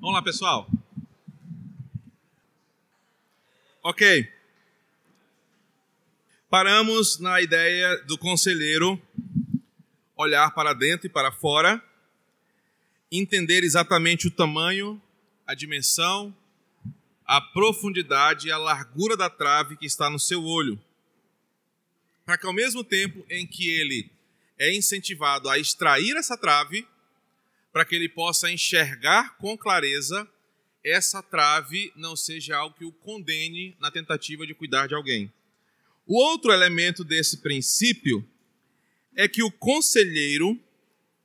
Vamos lá, pessoal. Ok. Paramos na ideia do conselheiro olhar para dentro e para fora, entender exatamente o tamanho, a dimensão, a profundidade e a largura da trave que está no seu olho. Para que ao mesmo tempo em que ele é incentivado a extrair essa trave, para que ele possa enxergar com clareza, essa trave não seja algo que o condene na tentativa de cuidar de alguém. O outro elemento desse princípio é que o conselheiro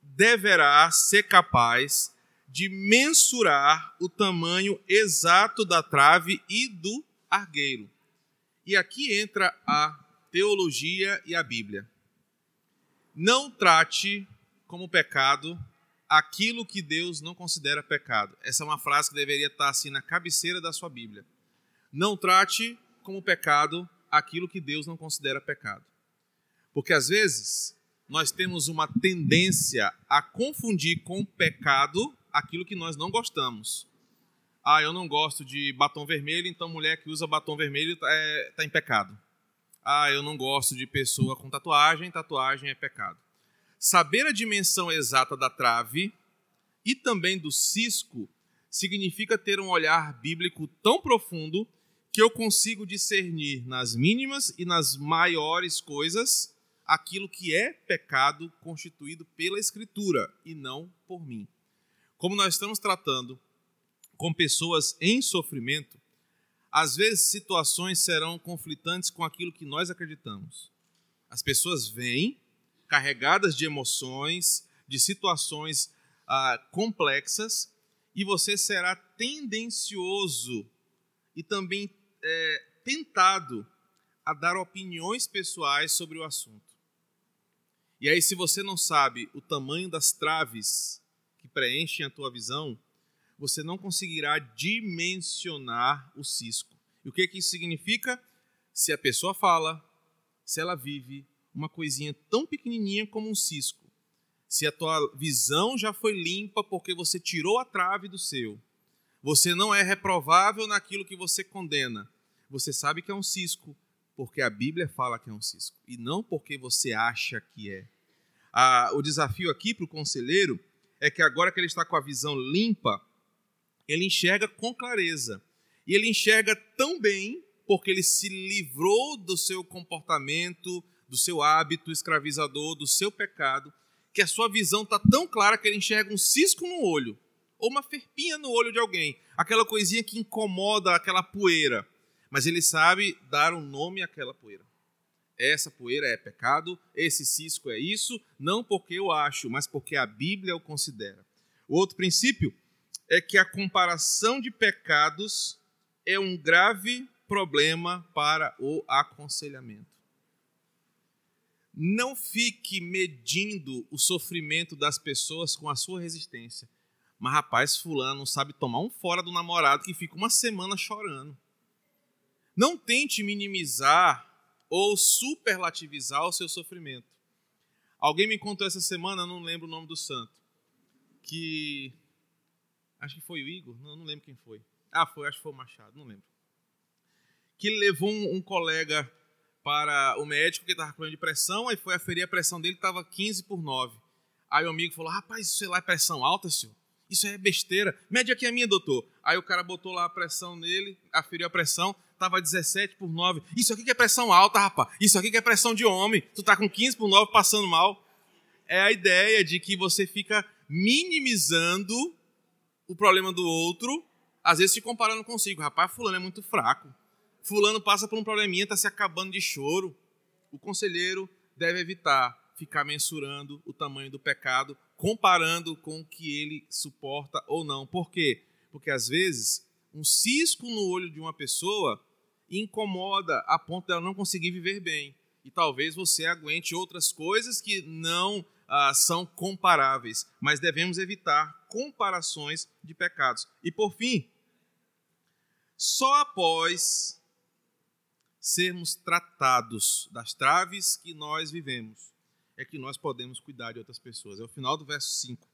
deverá ser capaz de mensurar o tamanho exato da trave e do argueiro. E aqui entra a teologia e a Bíblia. Não trate como pecado aquilo que Deus não considera pecado. Essa é uma frase que deveria estar assim na cabeceira da sua Bíblia. Não trate como pecado aquilo que Deus não considera pecado. Porque às vezes nós temos uma tendência a confundir com pecado aquilo que nós não gostamos. Ah, eu não gosto de batom vermelho, então mulher que usa batom vermelho está é, tá em pecado. Ah, eu não gosto de pessoa com tatuagem, tatuagem é pecado. Saber a dimensão exata da trave e também do cisco significa ter um olhar bíblico tão profundo que eu consigo discernir nas mínimas e nas maiores coisas aquilo que é pecado constituído pela Escritura e não por mim. Como nós estamos tratando com pessoas em sofrimento, às vezes situações serão conflitantes com aquilo que nós acreditamos. As pessoas vêm carregadas de emoções, de situações ah, complexas, e você será tendencioso e também é, tentado a dar opiniões pessoais sobre o assunto. E aí, se você não sabe o tamanho das traves que preenchem a tua visão, você não conseguirá dimensionar o cisco. E o que, que isso significa? Se a pessoa fala, se ela vive, uma coisinha tão pequenininha como um cisco. Se a tua visão já foi limpa porque você tirou a trave do seu, você não é reprovável naquilo que você condena. Você sabe que é um cisco porque a Bíblia fala que é um cisco e não porque você acha que é. Ah, o desafio aqui para o conselheiro é que agora que ele está com a visão limpa, ele enxerga com clareza. E ele enxerga tão bem porque ele se livrou do seu comportamento, do seu hábito escravizador, do seu pecado, que a sua visão está tão clara que ele enxerga um cisco no olho, ou uma ferpinha no olho de alguém, aquela coisinha que incomoda, aquela poeira. Mas ele sabe dar um nome àquela poeira. Essa poeira é pecado, esse cisco é isso, não porque eu acho, mas porque a Bíblia o considera. O outro princípio é que a comparação de pecados é um grave problema para o aconselhamento. Não fique medindo o sofrimento das pessoas com a sua resistência. Mas, rapaz, fulano sabe tomar um fora do namorado que fica uma semana chorando. Não tente minimizar ou superlativizar o seu sofrimento. Alguém me contou essa semana, não lembro o nome do santo, que acho que foi o Igor, não, não lembro quem foi. Ah, foi, acho que foi o Machado, não lembro. Que levou um, um colega para o médico que estava com de pressão, aí foi aferir a pressão dele, estava 15 por 9. Aí o amigo falou: Rapaz, isso lá é pressão alta, senhor? Isso é besteira. Mede aqui a minha, doutor. Aí o cara botou lá a pressão nele, aferiu a pressão, estava 17 por 9. Isso aqui que é pressão alta, rapaz. Isso aqui que é pressão de homem. Tu tá com 15 por 9 passando mal. É a ideia de que você fica minimizando o problema do outro, às vezes se comparando consigo. Rapaz, fulano é muito fraco fulano passa por um probleminha, está se acabando de choro. O conselheiro deve evitar ficar mensurando o tamanho do pecado, comparando com o que ele suporta ou não. Por quê? Porque às vezes um cisco no olho de uma pessoa incomoda a ponto dela não conseguir viver bem. E talvez você aguente outras coisas que não ah, são comparáveis, mas devemos evitar comparações de pecados. E por fim, só após sermos tratados das traves que nós vivemos, é que nós podemos cuidar de outras pessoas. É o final do verso 5.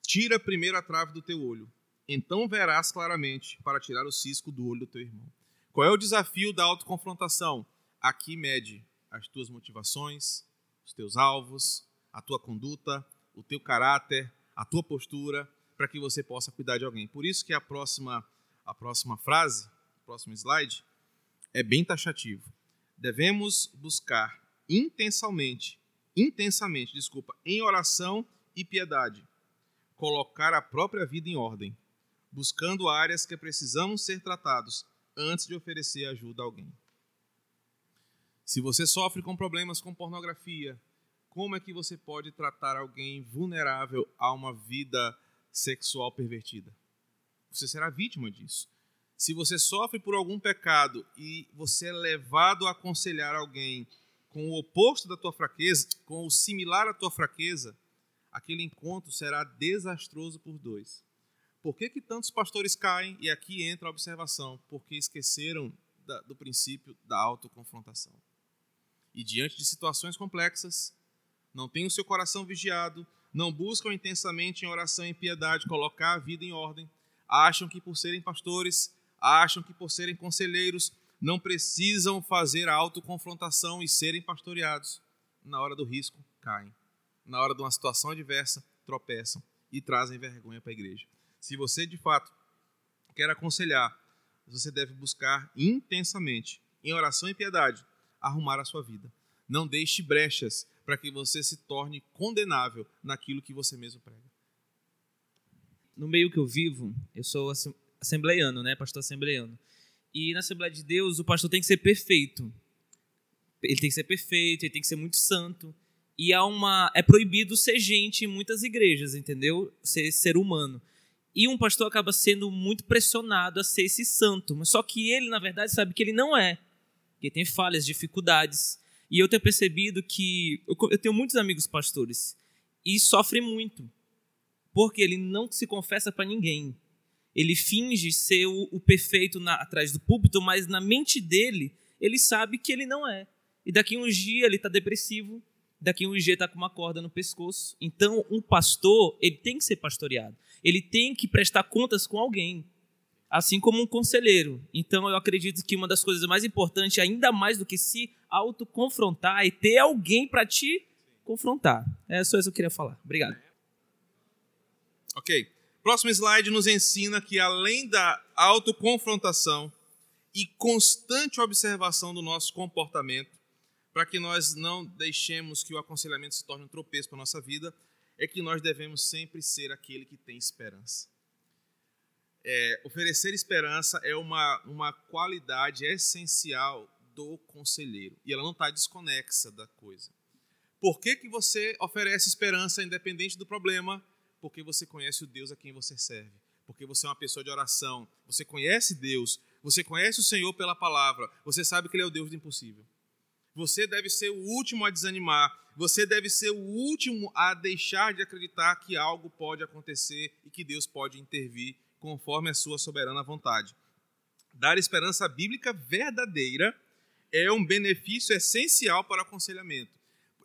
Tira primeiro a trave do teu olho, então verás claramente para tirar o cisco do olho do teu irmão. Qual é o desafio da autoconfrontação? Aqui mede as tuas motivações, os teus alvos, a tua conduta, o teu caráter, a tua postura, para que você possa cuidar de alguém. Por isso que a próxima, a próxima frase, próximo slide, é bem taxativo. Devemos buscar intensamente, intensamente, desculpa, em oração e piedade, colocar a própria vida em ordem, buscando áreas que precisamos ser tratados antes de oferecer ajuda a alguém. Se você sofre com problemas com pornografia, como é que você pode tratar alguém vulnerável a uma vida sexual pervertida? Você será vítima disso. Se você sofre por algum pecado e você é levado a aconselhar alguém com o oposto da tua fraqueza, com o similar à tua fraqueza, aquele encontro será desastroso por dois. Por que, que tantos pastores caem? E aqui entra a observação, porque esqueceram da, do princípio da autoconfrontação e diante de situações complexas, não têm o seu coração vigiado, não buscam intensamente em oração e piedade colocar a vida em ordem, acham que por serem pastores, acham que por serem conselheiros, não precisam fazer a autoconfrontação e serem pastoreados. Na hora do risco, caem. Na hora de uma situação adversa, tropeçam e trazem vergonha para a igreja. Se você de fato quer aconselhar, você deve buscar intensamente, em oração e piedade, arrumar a sua vida. Não deixe brechas para que você se torne condenável naquilo que você mesmo prega. No meio que eu vivo, eu sou assembleiano, né, pastor assembleiano. E na Assembleia de Deus, o pastor tem que ser perfeito. Ele tem que ser perfeito, ele tem que ser muito santo. E há uma é proibido ser gente em muitas igrejas, entendeu? Ser ser humano. E um pastor acaba sendo muito pressionado a ser esse santo, mas só que ele, na verdade, sabe que ele não é que tem falhas, dificuldades. E eu tenho percebido que eu tenho muitos amigos pastores e sofrem muito, porque ele não se confessa para ninguém. Ele finge ser o, o perfeito na, atrás do púlpito, mas na mente dele ele sabe que ele não é. E daqui uns dias ele está depressivo, daqui uns dias está com uma corda no pescoço. Então, um pastor, ele tem que ser pastoreado. Ele tem que prestar contas com alguém assim como um conselheiro. Então eu acredito que uma das coisas mais importantes, ainda mais do que se autoconfrontar, é ter alguém para te confrontar. É só isso que eu queria falar. Obrigado. Ok. Próximo slide nos ensina que além da autoconfrontação e constante observação do nosso comportamento, para que nós não deixemos que o aconselhamento se torne um tropeço para a nossa vida, é que nós devemos sempre ser aquele que tem esperança é, oferecer esperança é uma, uma qualidade essencial do conselheiro e ela não está desconexa da coisa. Por que, que você oferece esperança independente do problema? Porque você conhece o Deus a quem você serve. Porque você é uma pessoa de oração. Você conhece Deus. Você conhece o Senhor pela palavra. Você sabe que Ele é o Deus do impossível. Você deve ser o último a desanimar. Você deve ser o último a deixar de acreditar que algo pode acontecer e que Deus pode intervir conforme a sua soberana vontade. Dar esperança bíblica verdadeira é um benefício essencial para o aconselhamento.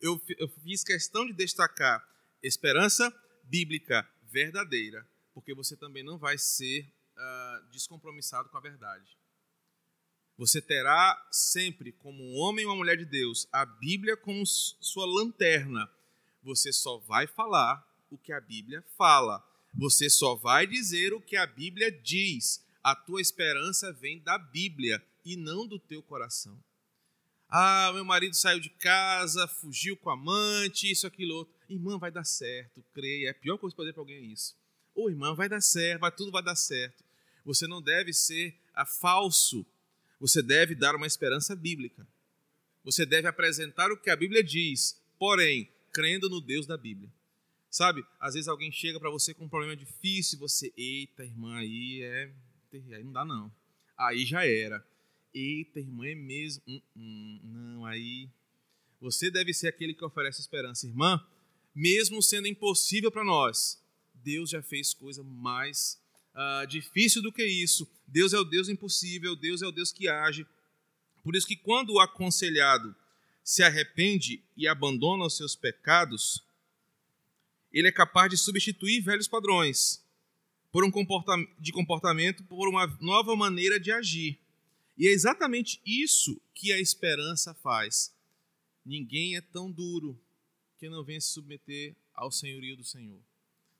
Eu, eu fiz questão de destacar esperança bíblica verdadeira, porque você também não vai ser uh, descompromissado com a verdade. Você terá sempre, como um homem ou uma mulher de Deus, a Bíblia como sua lanterna. Você só vai falar o que a Bíblia fala. Você só vai dizer o que a Bíblia diz. A tua esperança vem da Bíblia e não do teu coração. Ah, meu marido saiu de casa, fugiu com a amante, isso, aquilo, outro. Irmã, vai dar certo, creia. É a pior coisa que fazer para alguém é isso. Ô, oh, irmã, vai dar certo, vai, tudo vai dar certo. Você não deve ser a falso. Você deve dar uma esperança bíblica. Você deve apresentar o que a Bíblia diz, porém, crendo no Deus da Bíblia. Sabe? Às vezes alguém chega para você com um problema difícil e você, eita, irmã, aí é. Aí não dá, não. Aí já era. Eita, irmã, é mesmo. Hum, hum, não, aí. Você deve ser aquele que oferece esperança. Irmã, mesmo sendo impossível para nós, Deus já fez coisa mais uh, difícil do que isso. Deus é o Deus impossível, Deus é o Deus que age. Por isso que quando o aconselhado se arrepende e abandona os seus pecados, ele é capaz de substituir velhos padrões por um comportamento, de comportamento por uma nova maneira de agir. E é exatamente isso que a esperança faz. Ninguém é tão duro que não venha se submeter ao senhorio do Senhor.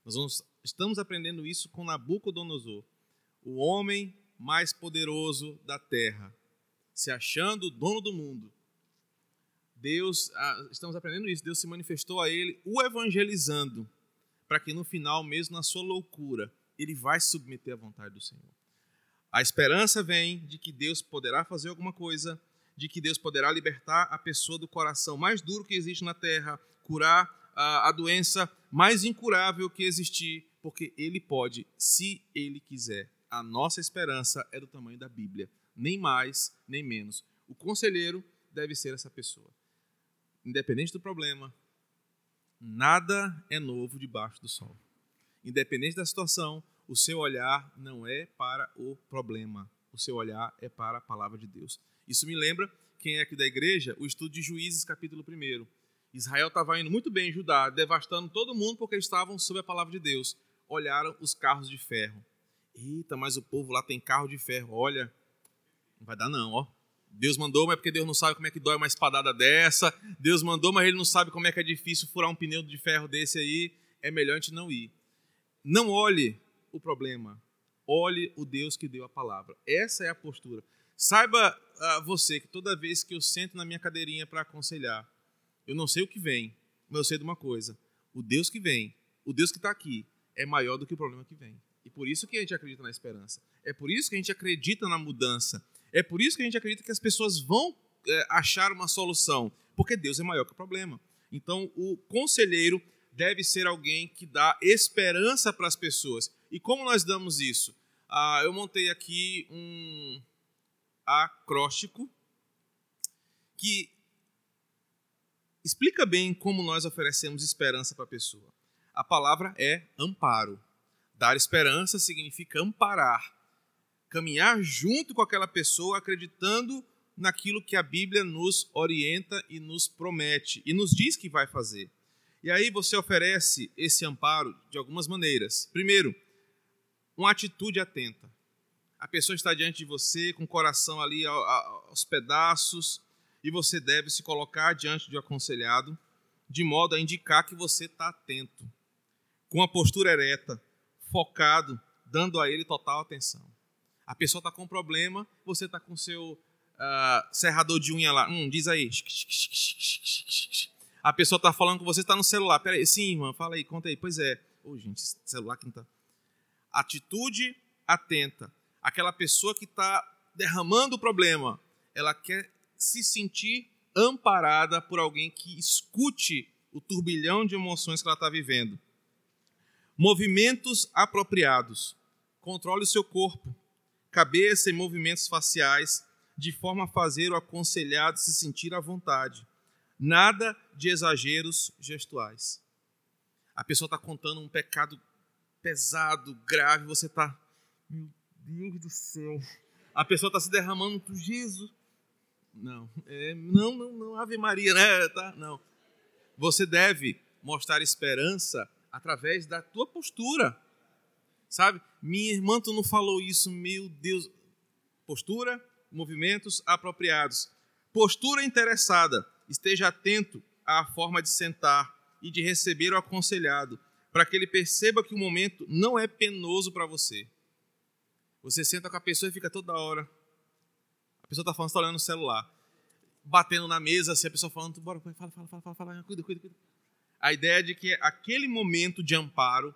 Nós vamos, estamos aprendendo isso com Nabucodonosor, o homem mais poderoso da terra, se achando dono do mundo. Deus, ah, estamos aprendendo isso, Deus se manifestou a ele, o evangelizando, para que no final, mesmo na sua loucura, ele vai se submeter à vontade do Senhor. A esperança vem de que Deus poderá fazer alguma coisa, de que Deus poderá libertar a pessoa do coração mais duro que existe na terra, curar a, a doença mais incurável que existir, porque Ele pode, se Ele quiser. A nossa esperança é do tamanho da Bíblia, nem mais, nem menos. O conselheiro deve ser essa pessoa. Independente do problema, nada é novo debaixo do sol. Independente da situação, o seu olhar não é para o problema, o seu olhar é para a palavra de Deus. Isso me lembra, quem é aqui da igreja, o estudo de Juízes, capítulo 1. Israel estava indo muito bem em Judá, devastando todo mundo porque estavam sob a palavra de Deus. Olharam os carros de ferro. Eita, mas o povo lá tem carro de ferro. Olha, não vai dar não, ó. Deus mandou, mas é porque Deus não sabe como é que dói uma espadada dessa. Deus mandou, mas ele não sabe como é que é difícil furar um pneu de ferro desse aí. É melhor a gente não ir. Não olhe o problema. Olhe o Deus que deu a palavra. Essa é a postura. Saiba uh, você que toda vez que eu sento na minha cadeirinha para aconselhar, eu não sei o que vem, mas eu sei de uma coisa: o Deus que vem, o Deus que está aqui, é maior do que o problema que vem. E por isso que a gente acredita na esperança. É por isso que a gente acredita na mudança. É por isso que a gente acredita que as pessoas vão é, achar uma solução, porque Deus é maior que o problema. Então, o conselheiro deve ser alguém que dá esperança para as pessoas. E como nós damos isso? Ah, eu montei aqui um acróstico que explica bem como nós oferecemos esperança para a pessoa. A palavra é amparo. Dar esperança significa amparar, caminhar junto com aquela pessoa, acreditando naquilo que a Bíblia nos orienta e nos promete e nos diz que vai fazer. E aí você oferece esse amparo de algumas maneiras. Primeiro, uma atitude atenta. A pessoa está diante de você com o coração ali aos pedaços, e você deve se colocar diante um aconselhado, de modo a indicar que você está atento, com a postura ereta, focado, dando a ele total atenção. A pessoa está com um problema, você está com seu uh, serrador de unha lá, hum, diz aí. A pessoa está falando com você, está no celular. Peraí, sim, irmã, fala aí, conta aí. Pois é. Ô, oh, gente, celular que não está. Atitude atenta. Aquela pessoa que está derramando o problema, ela quer se sentir amparada por alguém que escute o turbilhão de emoções que ela está vivendo. Movimentos apropriados. Controle o seu corpo, cabeça e movimentos faciais, de forma a fazer o aconselhado se sentir à vontade. Nada de exageros gestuais. A pessoa está contando um pecado pesado, grave, você está. Meu Deus do céu. A pessoa está se derramando Jesus. Não, é, não, não, não, Ave Maria, né? Tá? Não. Você deve mostrar esperança através da tua postura. Sabe? Minha irmã, tu não falou isso, meu Deus. Postura, movimentos apropriados. Postura interessada. Esteja atento à forma de sentar e de receber o aconselhado, para que ele perceba que o momento não é penoso para você. Você senta com a pessoa e fica toda hora pessoa está falando, está olhando no celular. Batendo na mesa, assim, a pessoa falando, bora, fala, fala, fala, fala, fala, cuida, cuida, cuida. A ideia de que aquele momento de amparo,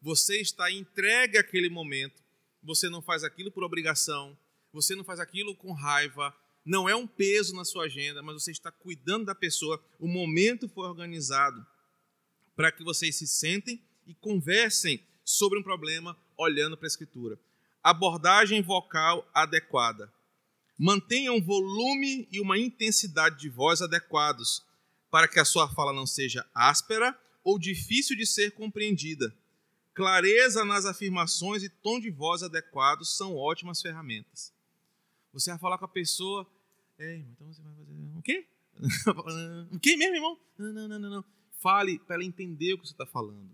você está entregue àquele momento, você não faz aquilo por obrigação, você não faz aquilo com raiva, não é um peso na sua agenda, mas você está cuidando da pessoa. O momento foi organizado para que vocês se sentem e conversem sobre um problema olhando para a Escritura. Abordagem vocal adequada. Mantenha um volume e uma intensidade de voz adequados, para que a sua fala não seja áspera ou difícil de ser compreendida. Clareza nas afirmações e tom de voz adequados são ótimas ferramentas. Você vai falar com a pessoa, é, então você vai fazer o quê? o quê mesmo, irmão? Não, não, não, não. Fale para ela entender o que você está falando.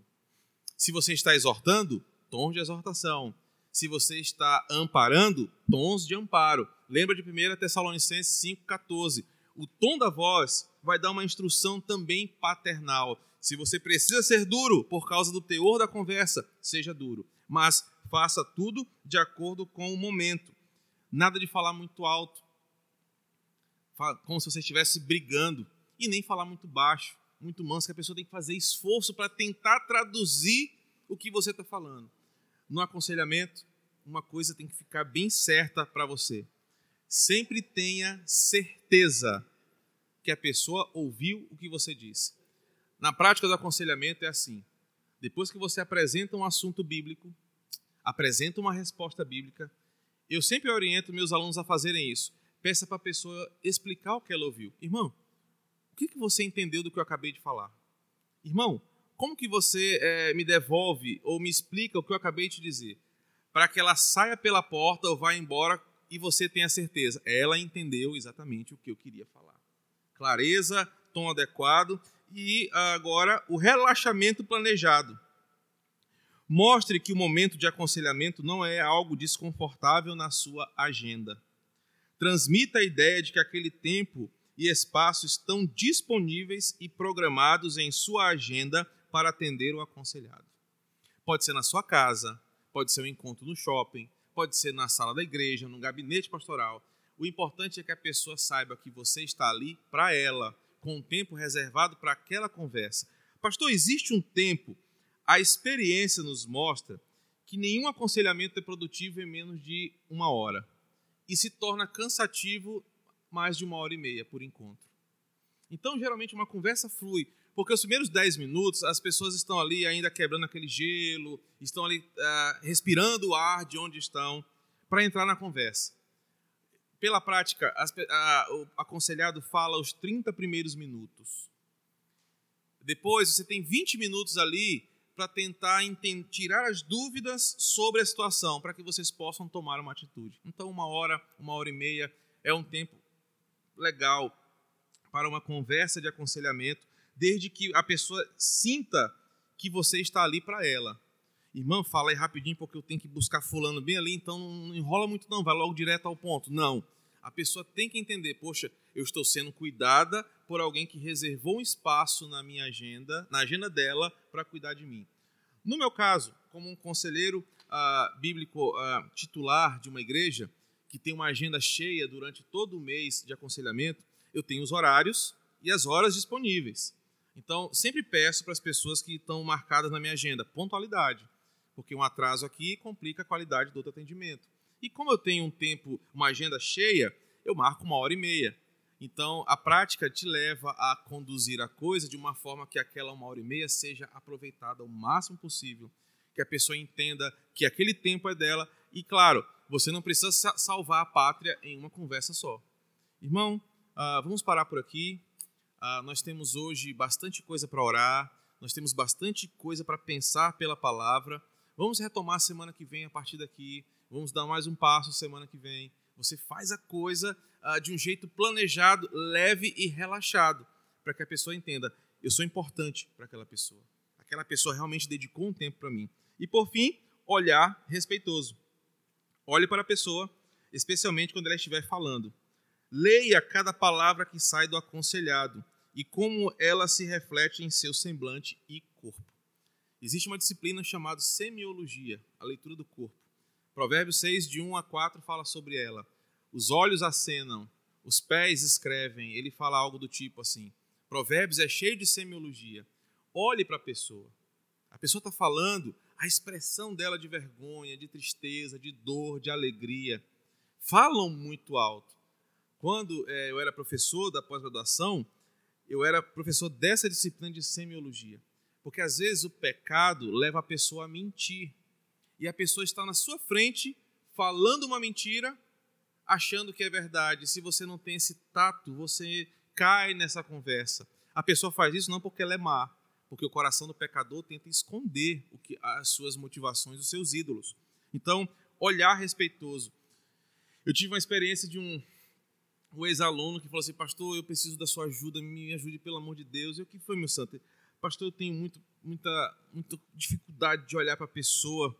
Se você está exortando, tons de exortação. Se você está amparando, tons de amparo. Lembra de 1 Tessalonicenses 5,14. O tom da voz vai dar uma instrução também paternal. Se você precisa ser duro por causa do teor da conversa, seja duro. Mas faça tudo de acordo com o momento. Nada de falar muito alto, como se você estivesse brigando, e nem falar muito baixo, muito manso, que a pessoa tem que fazer esforço para tentar traduzir o que você está falando. No aconselhamento, uma coisa tem que ficar bem certa para você. Sempre tenha certeza que a pessoa ouviu o que você disse. Na prática do aconselhamento é assim: depois que você apresenta um assunto bíblico, apresenta uma resposta bíblica, eu sempre oriento meus alunos a fazerem isso. Peça para a pessoa explicar o que ela ouviu. Irmão, o que, você entendeu do que eu acabei de falar? Irmão, como que você é, me devolve ou me explica o que eu acabei de dizer? Para que ela saia pela porta ou vá embora e você tenha certeza. Ela entendeu exatamente o que eu queria falar. Clareza, tom adequado e agora o relaxamento planejado. Mostre que o momento de aconselhamento não é algo desconfortável na sua agenda. Transmita a ideia de que aquele tempo e espaço estão disponíveis e programados em sua agenda para atender o aconselhado. Pode ser na sua casa, pode ser um encontro no shopping, pode ser na sala da igreja, no gabinete pastoral. O importante é que a pessoa saiba que você está ali para ela, com um tempo reservado para aquela conversa. Pastor, existe um tempo a experiência nos mostra que nenhum aconselhamento é produtivo em menos de uma hora e se torna cansativo mais de uma hora e meia por encontro. Então, geralmente, uma conversa flui, porque os primeiros dez minutos as pessoas estão ali ainda quebrando aquele gelo, estão ali uh, respirando o ar de onde estão para entrar na conversa. Pela prática, as, o aconselhado fala os 30 primeiros minutos. Depois, você tem 20 minutos ali para tentar tirar as dúvidas sobre a situação, para que vocês possam tomar uma atitude. Então, uma hora, uma hora e meia é um tempo legal para uma conversa de aconselhamento, desde que a pessoa sinta que você está ali para ela. Irmã, fala aí rapidinho porque eu tenho que buscar fulano bem ali, então não enrola muito não, vai logo direto ao ponto. Não. A pessoa tem que entender, poxa, eu estou sendo cuidada por alguém que reservou um espaço na minha agenda, na agenda dela, para cuidar de mim. No meu caso, como um conselheiro uh, bíblico uh, titular de uma igreja, que tem uma agenda cheia durante todo o mês de aconselhamento, eu tenho os horários e as horas disponíveis. Então, sempre peço para as pessoas que estão marcadas na minha agenda pontualidade, porque um atraso aqui complica a qualidade do outro atendimento. E como eu tenho um tempo, uma agenda cheia, eu marco uma hora e meia. Então, a prática te leva a conduzir a coisa de uma forma que aquela uma hora e meia seja aproveitada o máximo possível, que a pessoa entenda que aquele tempo é dela. E, claro, você não precisa salvar a pátria em uma conversa só. Irmão, uh, vamos parar por aqui. Uh, nós temos hoje bastante coisa para orar, nós temos bastante coisa para pensar pela palavra. Vamos retomar semana que vem a partir daqui. Vamos dar mais um passo semana que vem. Você faz a coisa uh, de um jeito planejado, leve e relaxado, para que a pessoa entenda: eu sou importante para aquela pessoa. Aquela pessoa realmente dedicou um tempo para mim. E por fim, olhar respeitoso. Olhe para a pessoa, especialmente quando ela estiver falando. Leia cada palavra que sai do aconselhado e como ela se reflete em seu semblante e corpo. Existe uma disciplina chamada semiologia, a leitura do corpo. Provérbios 6, de 1 a 4, fala sobre ela. Os olhos acenam, os pés escrevem. Ele fala algo do tipo assim. Provérbios é cheio de semiologia. Olhe para a pessoa. A pessoa está falando, a expressão dela de vergonha, de tristeza, de dor, de alegria, falam muito alto. Quando é, eu era professor da pós-graduação, eu era professor dessa disciplina de semiologia. Porque às vezes o pecado leva a pessoa a mentir e a pessoa está na sua frente falando uma mentira, achando que é verdade. Se você não tem esse tato, você cai nessa conversa. A pessoa faz isso não porque ela é má, porque o coração do pecador tenta esconder o que as suas motivações, os seus ídolos. Então, olhar respeitoso. Eu tive uma experiência de um, um ex-aluno que falou assim: Pastor, eu preciso da sua ajuda, me ajude pelo amor de Deus. E o que foi, meu santo? Pastor, eu tenho muito, muita, muita dificuldade de olhar para a pessoa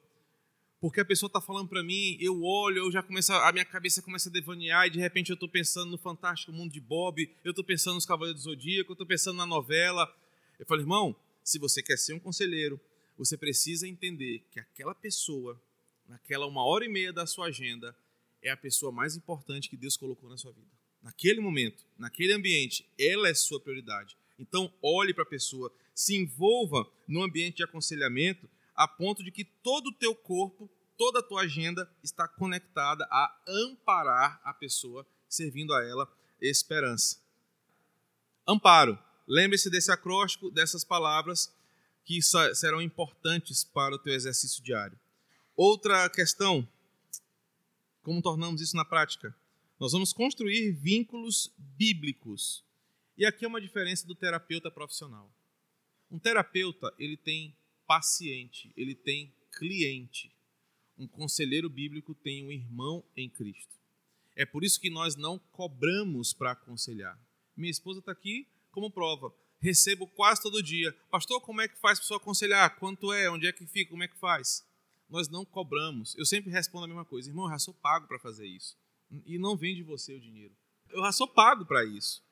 porque a pessoa está falando para mim, eu olho, eu já começo, a minha cabeça começa a devanear e de repente eu estou pensando no fantástico mundo de Bob, eu estou pensando nos Cavaleiros do Zodíaco, eu estou pensando na novela. Eu falo, irmão, se você quer ser um conselheiro, você precisa entender que aquela pessoa, naquela uma hora e meia da sua agenda, é a pessoa mais importante que Deus colocou na sua vida. Naquele momento, naquele ambiente, ela é sua prioridade. Então, olhe para a pessoa, se envolva no ambiente de aconselhamento a ponto de que todo o teu corpo, toda a tua agenda está conectada a amparar a pessoa, servindo a ela esperança. Amparo. Lembre-se desse acróstico, dessas palavras que serão importantes para o teu exercício diário. Outra questão, como tornamos isso na prática? Nós vamos construir vínculos bíblicos. E aqui é uma diferença do terapeuta profissional. Um terapeuta, ele tem paciente, ele tem cliente. Um conselheiro bíblico tem um irmão em Cristo. É por isso que nós não cobramos para aconselhar. Minha esposa está aqui como prova. Recebo quase todo dia. Pastor, como é que faz para aconselhar? Quanto é? Onde é que fica? Como é que faz? Nós não cobramos. Eu sempre respondo a mesma coisa. Irmão, eu já sou pago para fazer isso. E não vem de você o dinheiro. Eu já sou pago para isso.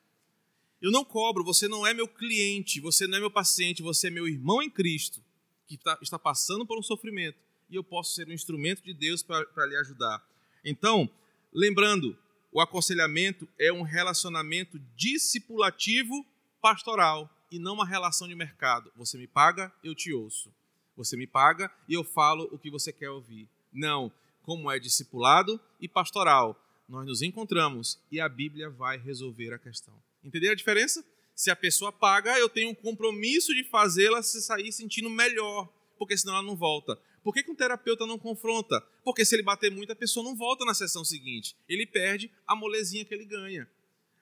Eu não cobro, você não é meu cliente, você não é meu paciente, você é meu irmão em Cristo que tá, está passando por um sofrimento e eu posso ser um instrumento de Deus para lhe ajudar. Então, lembrando, o aconselhamento é um relacionamento discipulativo pastoral e não uma relação de mercado. Você me paga, eu te ouço. Você me paga e eu falo o que você quer ouvir. Não, como é discipulado e pastoral. Nós nos encontramos e a Bíblia vai resolver a questão. Entenderam a diferença? Se a pessoa paga, eu tenho um compromisso de fazê-la se sair sentindo melhor, porque senão ela não volta. Por que, que um terapeuta não confronta? Porque se ele bater muito, a pessoa não volta na sessão seguinte. Ele perde a molezinha que ele ganha.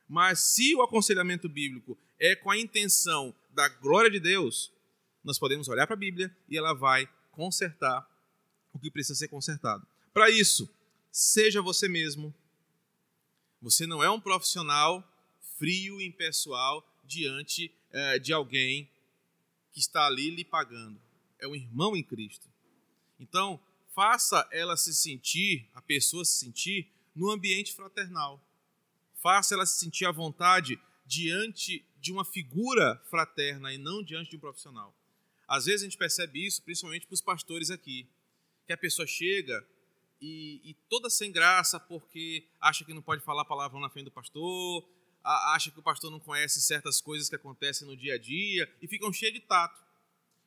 Mas se o aconselhamento bíblico é com a intenção da glória de Deus, nós podemos olhar para a Bíblia e ela vai consertar o que precisa ser consertado. Para isso, seja você mesmo. Você não é um profissional frio e impessoal diante é, de alguém que está ali lhe pagando. É um irmão em Cristo. Então, faça ela se sentir, a pessoa se sentir, no ambiente fraternal. Faça ela se sentir à vontade diante de uma figura fraterna e não diante de um profissional. Às vezes a gente percebe isso, principalmente para os pastores aqui, que a pessoa chega e, e, toda sem graça porque acha que não pode falar palavrão na frente do pastor, acha que o pastor não conhece certas coisas que acontecem no dia a dia e ficam cheios de tato.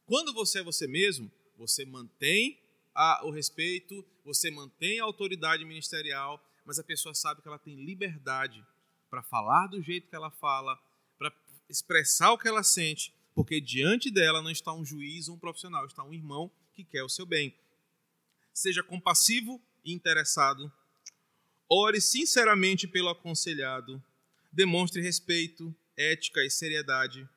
Quando você é você mesmo, você mantém a, o respeito, você mantém a autoridade ministerial, mas a pessoa sabe que ela tem liberdade para falar do jeito que ela fala, para expressar o que ela sente, porque diante dela não está um juiz ou um profissional, está um irmão que quer o seu bem. Seja compassivo e interessado. Ore sinceramente pelo aconselhado demonstre respeito, ética e seriedade.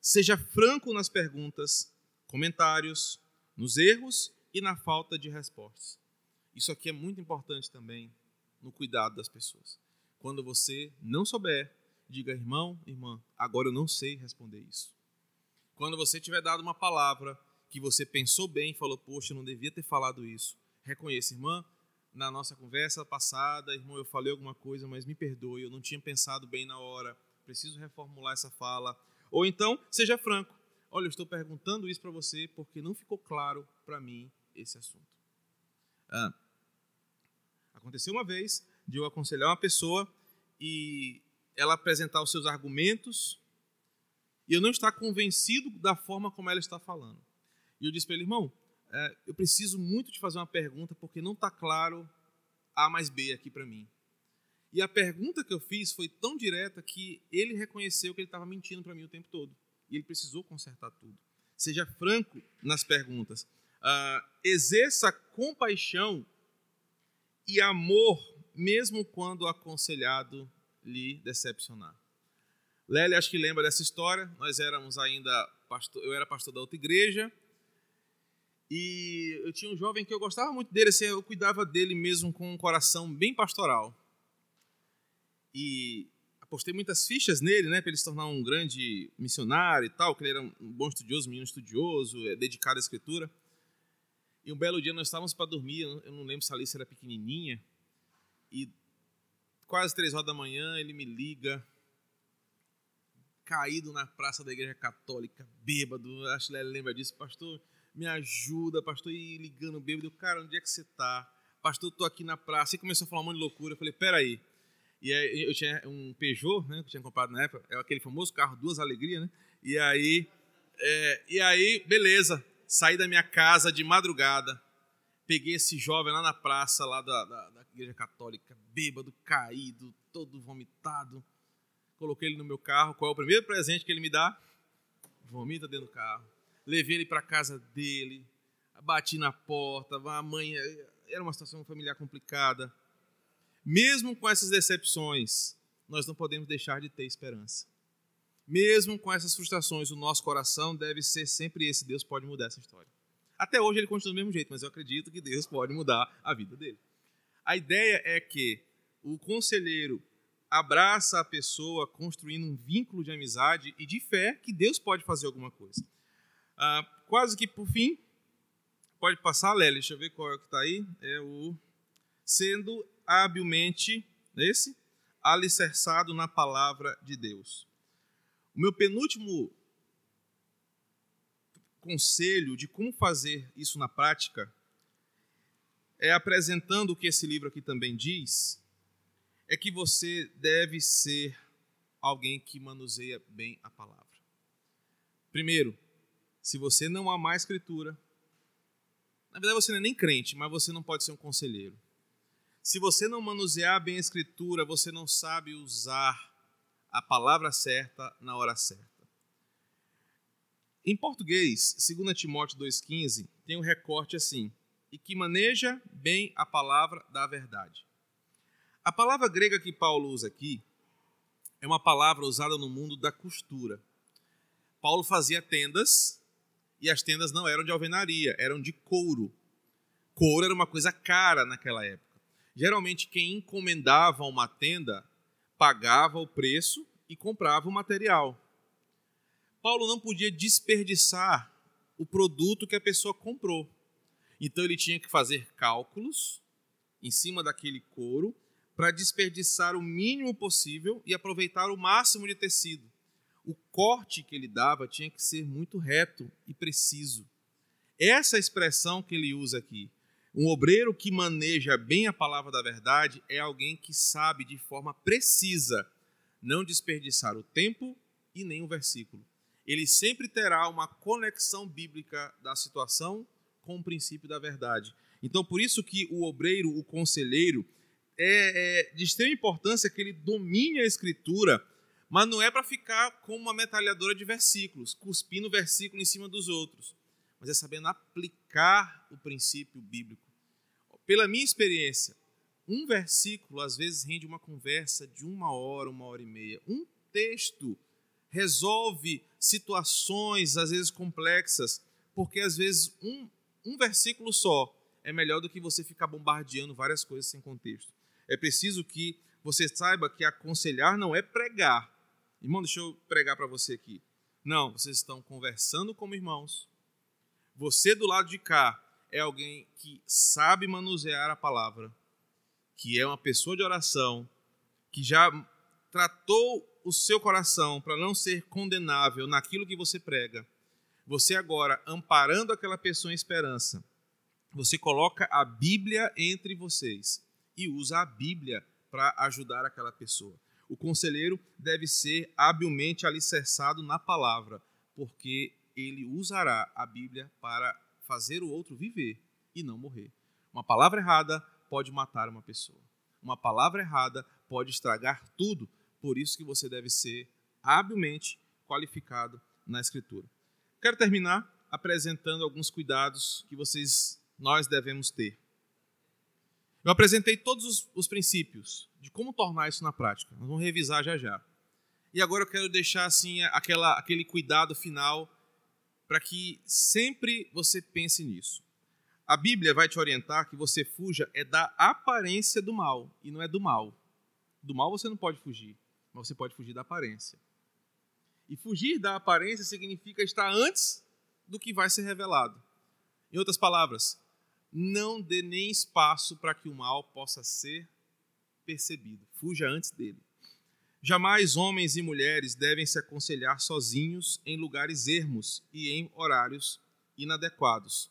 Seja franco nas perguntas, comentários, nos erros e na falta de respostas. Isso aqui é muito importante também no cuidado das pessoas. Quando você não souber, diga, irmão, irmã, agora eu não sei responder isso. Quando você tiver dado uma palavra que você pensou bem e falou, poxa, eu não devia ter falado isso, reconheça, irmã, na nossa conversa passada, irmão, eu falei alguma coisa, mas me perdoe, eu não tinha pensado bem na hora, preciso reformular essa fala. Ou então, seja franco. Olha, eu estou perguntando isso para você porque não ficou claro para mim esse assunto. Ah, aconteceu uma vez de eu aconselhar uma pessoa e ela apresentar os seus argumentos e eu não estar convencido da forma como ela está falando. E eu disse para ele, irmão, é, eu preciso muito te fazer uma pergunta porque não está claro A mais B aqui para mim. E a pergunta que eu fiz foi tão direta que ele reconheceu que ele estava mentindo para mim o tempo todo. E ele precisou consertar tudo. Seja franco nas perguntas. Uh, exerça compaixão e amor, mesmo quando aconselhado lhe decepcionar. Lélia, acho que lembra dessa história. Nós éramos ainda pastor, eu era pastor da outra igreja e eu tinha um jovem que eu gostava muito dele, assim, eu cuidava dele mesmo com um coração bem pastoral. E apostei muitas fichas nele, né, para ele se tornar um grande missionário e tal, que ele era um bom estudioso, menino estudioso, é dedicado à escritura. E um belo dia nós estávamos para dormir, eu não lembro se a Alice era pequenininha, e quase três horas da manhã ele me liga, caído na praça da igreja católica, bêbado, acho que ele lembra disso, pastor, me ajuda, pastor, e ligando bêbado, cara, onde é que você está? Pastor, eu tô aqui na praça, e começou a falar um monte de loucura, eu falei, peraí, e aí eu tinha um Peugeot, né, que eu tinha comprado na época, é aquele famoso carro, duas alegrias, né, e aí, é, e aí, beleza, saí da minha casa de madrugada, peguei esse jovem lá na praça, lá da, da, da igreja católica, bêbado, caído, todo vomitado. Coloquei ele no meu carro. Qual é o primeiro presente que ele me dá? Vomita dentro do carro. Levei ele para casa dele, bati na porta, a mãe. Era uma situação familiar complicada. Mesmo com essas decepções, nós não podemos deixar de ter esperança. Mesmo com essas frustrações, o nosso coração deve ser sempre esse: Deus pode mudar essa história. Até hoje ele continua do mesmo jeito, mas eu acredito que Deus pode mudar a vida dele. A ideia é que o conselheiro abraça a pessoa construindo um vínculo de amizade e de fé que Deus pode fazer alguma coisa. Ah, quase que por fim, pode passar, Lélia, deixa eu ver qual é que está aí. É o sendo habilmente, esse, alicerçado na palavra de Deus. O meu penúltimo conselho de como fazer isso na prática é apresentando o que esse livro aqui também diz, é que você deve ser alguém que manuseia bem a palavra. Primeiro, se você não amar a escritura, na verdade você não é nem crente, mas você não pode ser um conselheiro. Se você não manusear bem a escritura, você não sabe usar a palavra certa na hora certa. Em português, 2 Timóteo 2,15, tem um recorte assim: e que maneja bem a palavra da verdade. A palavra grega que Paulo usa aqui é uma palavra usada no mundo da costura. Paulo fazia tendas e as tendas não eram de alvenaria, eram de couro. Couro era uma coisa cara naquela época. Geralmente, quem encomendava uma tenda pagava o preço e comprava o material. Paulo não podia desperdiçar o produto que a pessoa comprou. Então ele tinha que fazer cálculos em cima daquele couro para desperdiçar o mínimo possível e aproveitar o máximo de tecido. O corte que ele dava tinha que ser muito reto e preciso. Essa expressão que ele usa aqui, um obreiro que maneja bem a palavra da verdade é alguém que sabe de forma precisa não desperdiçar o tempo e nem o versículo. Ele sempre terá uma conexão bíblica da situação com o princípio da verdade. Então, por isso que o obreiro, o conselheiro, é, é de extrema importância que ele domine a escritura, mas não é para ficar como uma metralhadora de versículos, cuspindo versículo em cima dos outros, mas é sabendo aplicar o princípio bíblico. Pela minha experiência, um versículo às vezes rende uma conversa de uma hora, uma hora e meia. Um texto resolve situações, às vezes complexas, porque às vezes um, um versículo só é melhor do que você ficar bombardeando várias coisas sem contexto. É preciso que você saiba que aconselhar não é pregar. Irmão, deixa eu pregar para você aqui. Não, vocês estão conversando como irmãos. Você do lado de cá é alguém que sabe manusear a palavra que é uma pessoa de oração, que já tratou o seu coração para não ser condenável naquilo que você prega, você agora, amparando aquela pessoa em esperança, você coloca a Bíblia entre vocês e usa a Bíblia para ajudar aquela pessoa. O conselheiro deve ser habilmente alicerçado na palavra, porque ele usará a Bíblia para fazer o outro viver e não morrer. Uma palavra errada pode matar uma pessoa. Uma palavra errada pode estragar tudo. Por isso que você deve ser habilmente qualificado na escritura. Quero terminar apresentando alguns cuidados que vocês nós devemos ter. Eu apresentei todos os, os, princípios de como tornar isso na prática. Nós vamos revisar já já. E agora eu quero deixar assim aquela, aquele cuidado final para que sempre você pense nisso. A Bíblia vai te orientar que você fuja é da aparência do mal e não é do mal. Do mal você não pode fugir, mas você pode fugir da aparência. E fugir da aparência significa estar antes do que vai ser revelado. Em outras palavras, não dê nem espaço para que o mal possa ser percebido. Fuja antes dele. Jamais homens e mulheres devem se aconselhar sozinhos em lugares ermos e em horários inadequados.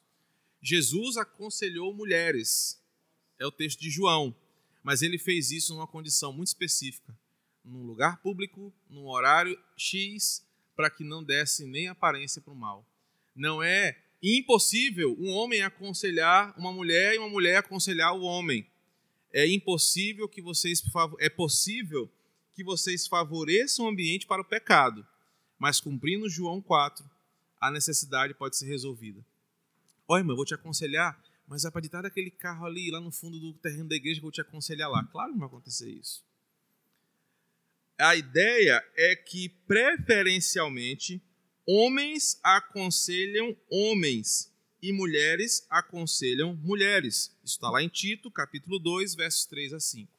Jesus aconselhou mulheres, é o texto de João, mas ele fez isso numa condição muito específica, num lugar público, num horário X, para que não desse nem aparência para o mal. Não é impossível um homem aconselhar uma mulher e uma mulher aconselhar o homem. É impossível que vocês é possível que vocês favoreçam o ambiente para o pecado, mas cumprindo João 4, a necessidade pode ser resolvida. Olha, irmão, eu vou te aconselhar, mas é para ditar daquele carro ali, lá no fundo do terreno da igreja, que eu vou te aconselhar lá. Claro que não vai acontecer isso. A ideia é que, preferencialmente, Homens aconselham homens e mulheres aconselham mulheres. Isso está lá em Tito, capítulo 2, versos 3 a 5.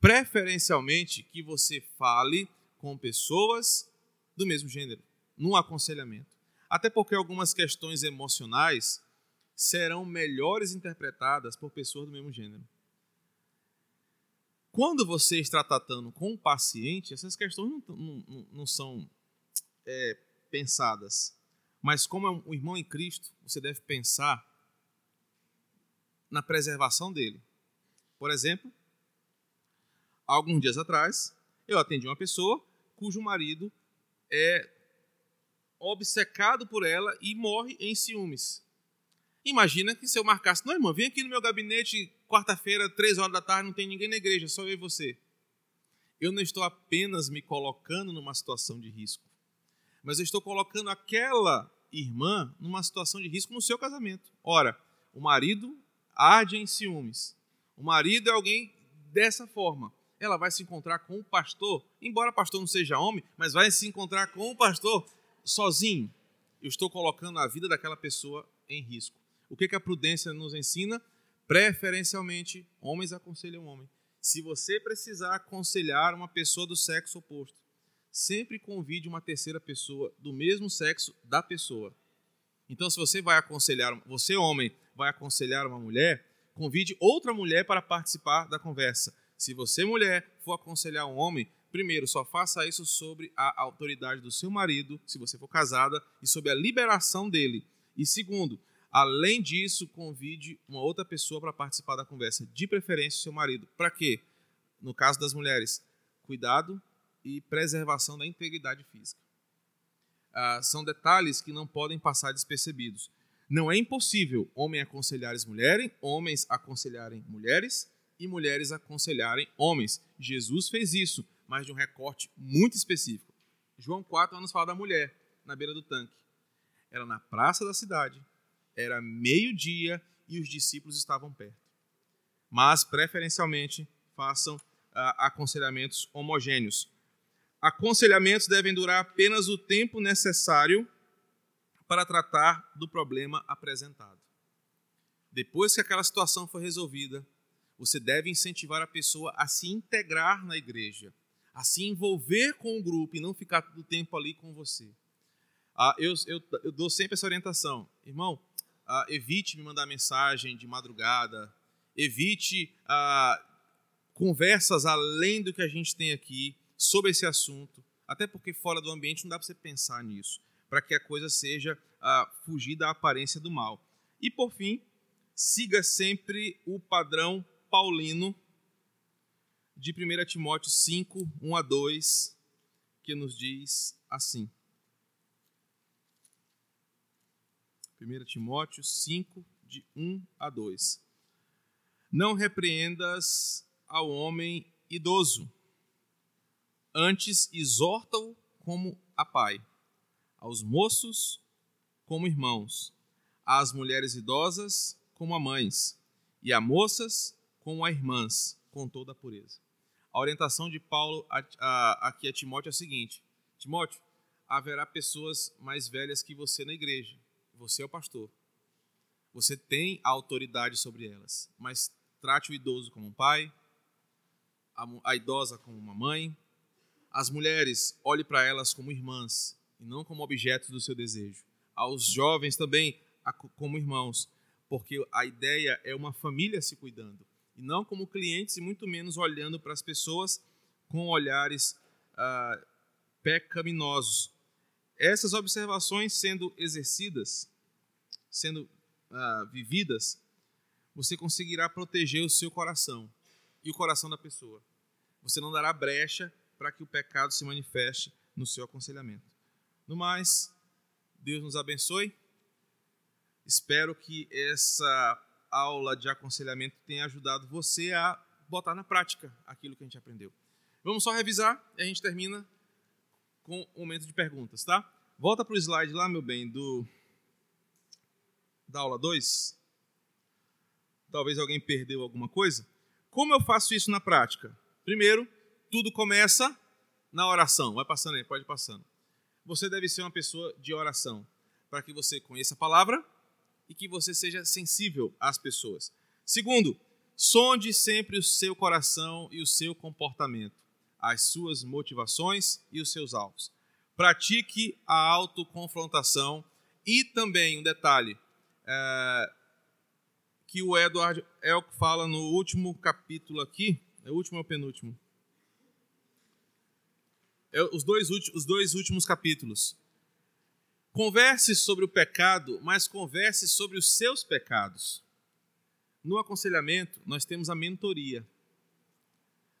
Preferencialmente que você fale com pessoas do mesmo gênero, no aconselhamento. Até porque algumas questões emocionais serão melhores interpretadas por pessoas do mesmo gênero. Quando você está tratando com um paciente, essas questões não, não, não são é, pensadas. Mas como é um irmão em Cristo, você deve pensar na preservação dele. Por exemplo, alguns dias atrás, eu atendi uma pessoa cujo marido é obcecado por ela e morre em ciúmes. Imagina que se eu marcasse, não, irmão, vem aqui no meu gabinete quarta-feira, três horas da tarde, não tem ninguém na igreja, só eu e você. Eu não estou apenas me colocando numa situação de risco mas eu estou colocando aquela irmã numa situação de risco no seu casamento. Ora, o marido arde em ciúmes. O marido é alguém dessa forma. Ela vai se encontrar com o pastor, embora o pastor não seja homem, mas vai se encontrar com o pastor sozinho. Eu estou colocando a vida daquela pessoa em risco. O que, que a prudência nos ensina? Preferencialmente, homens aconselham homem. Se você precisar aconselhar uma pessoa do sexo oposto, sempre convide uma terceira pessoa do mesmo sexo da pessoa. Então, se você vai aconselhar, você homem vai aconselhar uma mulher, convide outra mulher para participar da conversa. Se você mulher for aconselhar um homem, primeiro só faça isso sobre a autoridade do seu marido, se você for casada, e sobre a liberação dele. E segundo, além disso, convide uma outra pessoa para participar da conversa, de preferência o seu marido. Para quê? No caso das mulheres, cuidado e preservação da integridade física. Ah, são detalhes que não podem passar despercebidos. Não é impossível homem aconselharem mulheres, homens aconselharem mulheres e mulheres aconselharem homens. Jesus fez isso, mas de um recorte muito específico. João 4 nos fala da mulher na beira do tanque. Era na praça da cidade, era meio-dia e os discípulos estavam perto. Mas, preferencialmente, façam ah, aconselhamentos homogêneos aconselhamentos devem durar apenas o tempo necessário para tratar do problema apresentado. Depois que aquela situação for resolvida, você deve incentivar a pessoa a se integrar na igreja, a se envolver com o grupo e não ficar todo o tempo ali com você. Ah, eu, eu, eu, dou sempre essa orientação. Irmão, ah, evite me mandar mensagem de madrugada, evite ah, conversas além do que a gente tem aqui sobre esse assunto, até porque fora do ambiente não dá para você pensar nisso, para que a coisa seja ah, fugir da aparência do mal. E por fim, siga sempre o padrão paulino de 1 Timóteo 5, 1 a 2, que nos diz assim. 1 Timóteo 5, de 1 a 2. Não repreendas ao homem idoso, Antes exorta-o como a pai, aos moços como irmãos, às mulheres idosas como a mães, e a moças como a irmãs, com toda a pureza. A orientação de Paulo aqui a Timóteo é a seguinte: Timóteo, haverá pessoas mais velhas que você na igreja. Você é o pastor. Você tem a autoridade sobre elas, mas trate o idoso como um pai, a idosa como uma mãe, as mulheres, olhe para elas como irmãs e não como objetos do seu desejo. Aos jovens também como irmãos, porque a ideia é uma família se cuidando, e não como clientes, e muito menos olhando para as pessoas com olhares ah, pecaminosos. Essas observações sendo exercidas, sendo ah, vividas, você conseguirá proteger o seu coração e o coração da pessoa. Você não dará brecha para que o pecado se manifeste no seu aconselhamento. No mais, Deus nos abençoe. Espero que essa aula de aconselhamento tenha ajudado você a botar na prática aquilo que a gente aprendeu. Vamos só revisar e a gente termina com o um momento de perguntas, tá? Volta para o slide lá, meu bem, do da aula 2. Talvez alguém perdeu alguma coisa. Como eu faço isso na prática? Primeiro, tudo começa na oração. Vai passando aí, pode ir passando. Você deve ser uma pessoa de oração, para que você conheça a palavra e que você seja sensível às pessoas. Segundo, sonde sempre o seu coração e o seu comportamento, as suas motivações e os seus alvos. Pratique a autoconfrontação e também um detalhe é, que o Edward Elk fala no último capítulo aqui, é o último ou penúltimo? Os, dois, os dois últimos capítulos. Converse sobre o pecado, mas converse sobre os seus pecados. No aconselhamento, nós temos a mentoria.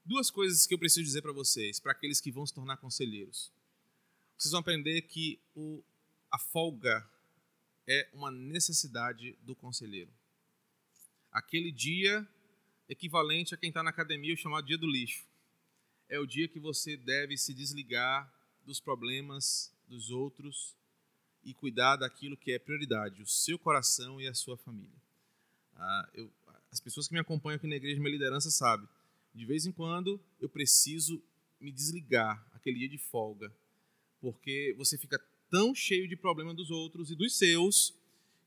Duas coisas que eu preciso dizer para vocês, para aqueles que vão se tornar conselheiros. Vocês vão aprender que o, a folga é uma necessidade do conselheiro. Aquele dia equivalente a quem está na academia, o chamado dia do lixo. É o dia que você deve se desligar dos problemas dos outros e cuidar daquilo que é prioridade, o seu coração e a sua família. Ah, eu, as pessoas que me acompanham aqui na igreja, minha liderança sabe. De vez em quando eu preciso me desligar, aquele dia de folga, porque você fica tão cheio de problema dos outros e dos seus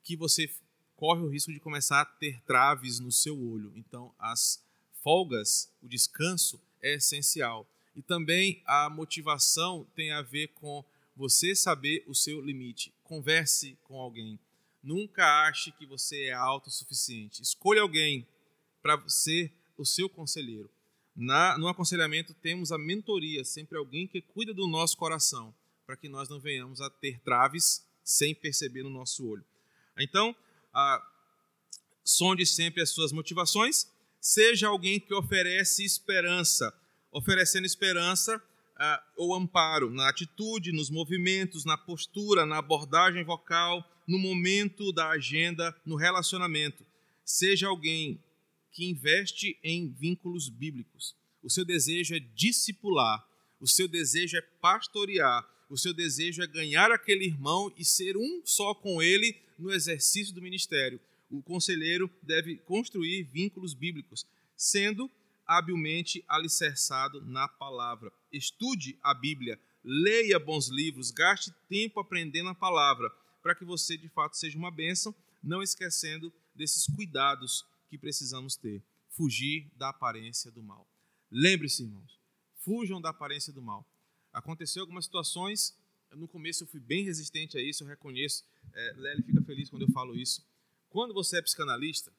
que você corre o risco de começar a ter traves no seu olho. Então, as folgas, o descanso é essencial. E também a motivação tem a ver com você saber o seu limite. Converse com alguém. Nunca ache que você é autossuficiente. Escolha alguém para ser o seu conselheiro. Na, no aconselhamento temos a mentoria, sempre alguém que cuida do nosso coração para que nós não venhamos a ter traves sem perceber no nosso olho. Então, ah, sonde sempre as suas motivações, seja alguém que oferece esperança, oferecendo esperança ah, ou amparo na atitude, nos movimentos, na postura, na abordagem vocal, no momento da agenda, no relacionamento. Seja alguém que investe em vínculos bíblicos. O seu desejo é discipular, o seu desejo é pastorear, o seu desejo é ganhar aquele irmão e ser um só com ele no exercício do ministério. O conselheiro deve construir vínculos bíblicos, sendo habilmente alicerçado na palavra. Estude a Bíblia, leia bons livros, gaste tempo aprendendo a palavra, para que você de fato seja uma bênção, não esquecendo desses cuidados que precisamos ter. Fugir da aparência do mal. Lembre-se, irmãos, fujam da aparência do mal. Aconteceu algumas situações, no começo eu fui bem resistente a isso, eu reconheço. É, Lely fica feliz quando eu falo isso. Quando você é psicanalista,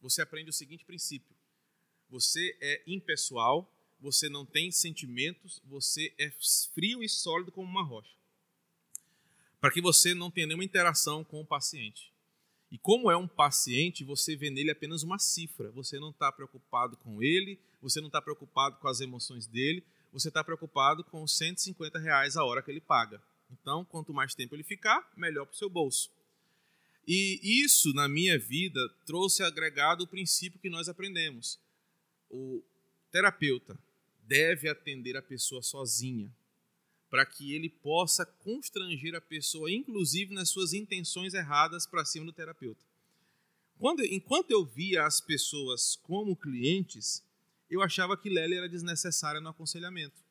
você aprende o seguinte princípio: você é impessoal, você não tem sentimentos, você é frio e sólido como uma rocha. Para que você não tenha nenhuma interação com o paciente. E como é um paciente, você vê nele apenas uma cifra. Você não está preocupado com ele, você não está preocupado com as emoções dele, você está preocupado com os 150 reais a hora que ele paga. Então, quanto mais tempo ele ficar, melhor para o seu bolso. E isso, na minha vida, trouxe agregado o princípio que nós aprendemos. O terapeuta deve atender a pessoa sozinha, para que ele possa constranger a pessoa, inclusive nas suas intenções erradas, para cima do terapeuta. Quando, enquanto eu via as pessoas como clientes, eu achava que Lely era desnecessária no aconselhamento.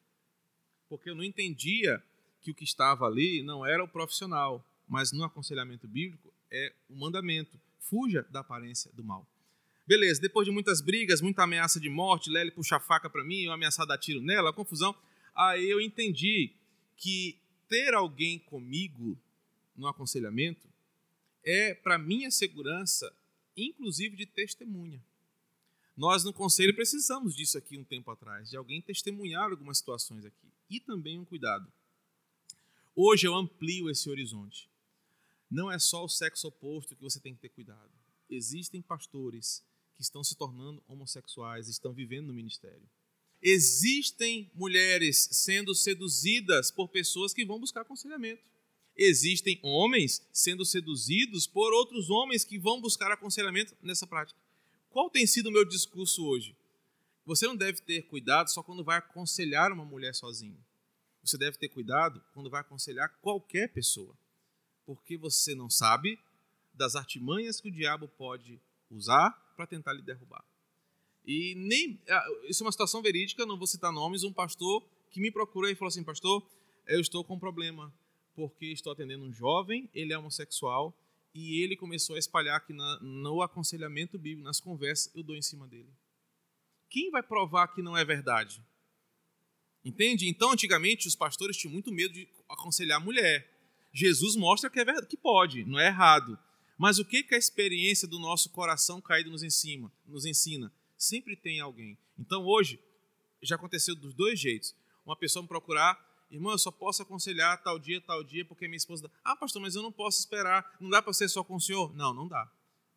Porque eu não entendia que o que estava ali não era o profissional, mas no aconselhamento bíblico é o mandamento. Fuja da aparência do mal. Beleza, depois de muitas brigas, muita ameaça de morte, Lely puxa a faca para mim, eu ameaçar dar tiro nela, confusão. Aí eu entendi que ter alguém comigo no aconselhamento é para minha segurança inclusive de testemunha. Nós no conselho precisamos disso aqui um tempo atrás, de alguém testemunhar algumas situações aqui. E também um cuidado. Hoje eu amplio esse horizonte. Não é só o sexo oposto que você tem que ter cuidado. Existem pastores que estão se tornando homossexuais, estão vivendo no ministério. Existem mulheres sendo seduzidas por pessoas que vão buscar aconselhamento. Existem homens sendo seduzidos por outros homens que vão buscar aconselhamento nessa prática. Qual tem sido o meu discurso hoje? Você não deve ter cuidado só quando vai aconselhar uma mulher sozinho. Você deve ter cuidado quando vai aconselhar qualquer pessoa. Porque você não sabe das artimanhas que o diabo pode usar para tentar lhe derrubar. E nem. Ah, isso é uma situação verídica, não vou citar nomes. Um pastor que me procurou e falou assim: Pastor, eu estou com um problema, porque estou atendendo um jovem, ele é homossexual, e ele começou a espalhar que na, no aconselhamento bíblico, nas conversas, eu dou em cima dele. Quem vai provar que não é verdade? Entende? Então, antigamente, os pastores tinham muito medo de aconselhar a mulher. Jesus mostra que, é verdade, que pode, não é errado. Mas o que, que a experiência do nosso coração caído nos, ensina, nos ensina? Sempre tem alguém. Então, hoje, já aconteceu dos dois jeitos. Uma pessoa me procurar irmão, eu só posso aconselhar tal dia, tal dia, porque minha esposa. Ah, pastor, mas eu não posso esperar. Não dá para ser só com o senhor? Não, não dá.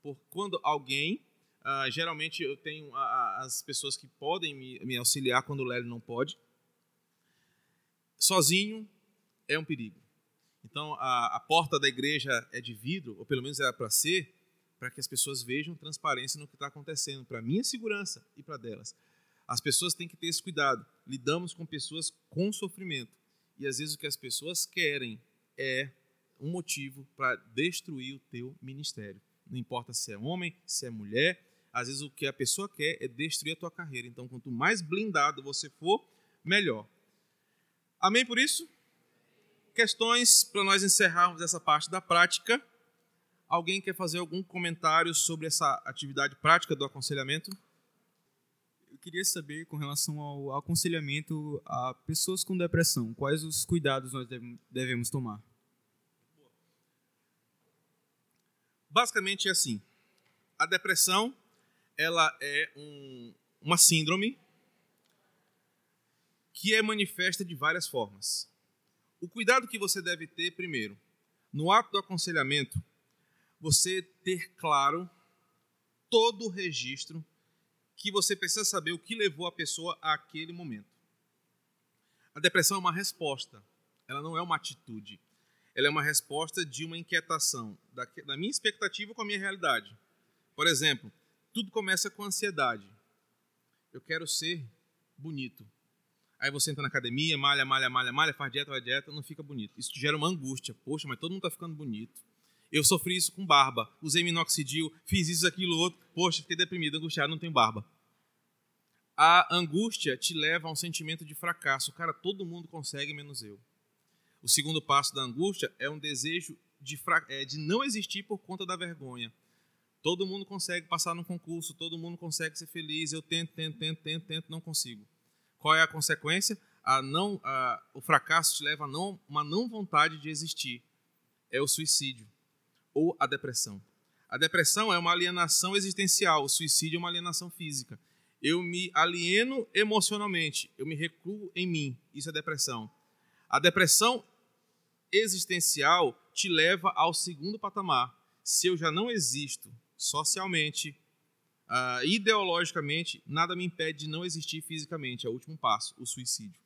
Por quando alguém, ah, geralmente eu tenho as pessoas que podem me, me auxiliar quando o Lélio não pode. Sozinho é um perigo. Então a, a porta da igreja é de vidro, ou pelo menos era para ser, para que as pessoas vejam transparência no que está acontecendo, para minha segurança e para delas. As pessoas têm que ter esse cuidado. Lidamos com pessoas com sofrimento. E às vezes o que as pessoas querem é um motivo para destruir o teu ministério. Não importa se é homem, se é mulher, às vezes o que a pessoa quer é destruir a tua carreira. Então, quanto mais blindado você for, melhor. Amém por isso? Questões para nós encerrarmos essa parte da prática. Alguém quer fazer algum comentário sobre essa atividade prática do aconselhamento? queria saber com relação ao aconselhamento a pessoas com depressão. Quais os cuidados nós devemos tomar? Basicamente é assim. A depressão ela é um, uma síndrome que é manifesta de várias formas. O cuidado que você deve ter, primeiro, no ato do aconselhamento, você ter claro todo o registro que você precisa saber o que levou a pessoa àquele momento. A depressão é uma resposta, ela não é uma atitude. Ela é uma resposta de uma inquietação da, da minha expectativa com a minha realidade. Por exemplo, tudo começa com ansiedade. Eu quero ser bonito. Aí você entra na academia, malha, malha, malha, malha, faz dieta, faz dieta, não fica bonito. Isso gera uma angústia. Poxa, mas todo mundo está ficando bonito. Eu sofri isso com barba. Usei minoxidil, fiz isso, aquilo, outro. Poxa, fiquei deprimido, angustiado, não tenho barba. A angústia te leva a um sentimento de fracasso. Cara, todo mundo consegue, menos eu. O segundo passo da angústia é um desejo de, é, de não existir por conta da vergonha. Todo mundo consegue passar no concurso, todo mundo consegue ser feliz. Eu tento, tento, tento, tento, tento, não consigo. Qual é a consequência? A não, a, o fracasso te leva a não, uma não vontade de existir. É o suicídio ou a depressão. A depressão é uma alienação existencial, o suicídio é uma alienação física. Eu me alieno emocionalmente, eu me recuo em mim. Isso é depressão. A depressão existencial te leva ao segundo patamar. Se eu já não existo socialmente, uh, ideologicamente, nada me impede de não existir fisicamente. É o último passo, o suicídio.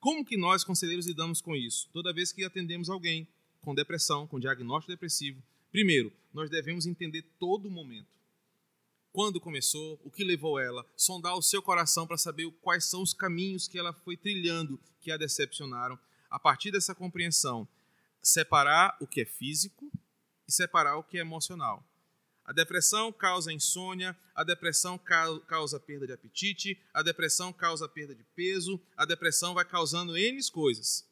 Como que nós, conselheiros, lidamos com isso? Toda vez que atendemos alguém com depressão, com diagnóstico depressivo, Primeiro, nós devemos entender todo o momento. Quando começou, o que levou ela, sondar o seu coração para saber quais são os caminhos que ela foi trilhando que a decepcionaram. A partir dessa compreensão, separar o que é físico e separar o que é emocional. A depressão causa insônia, a depressão causa perda de apetite, a depressão causa perda de peso, a depressão vai causando N coisas.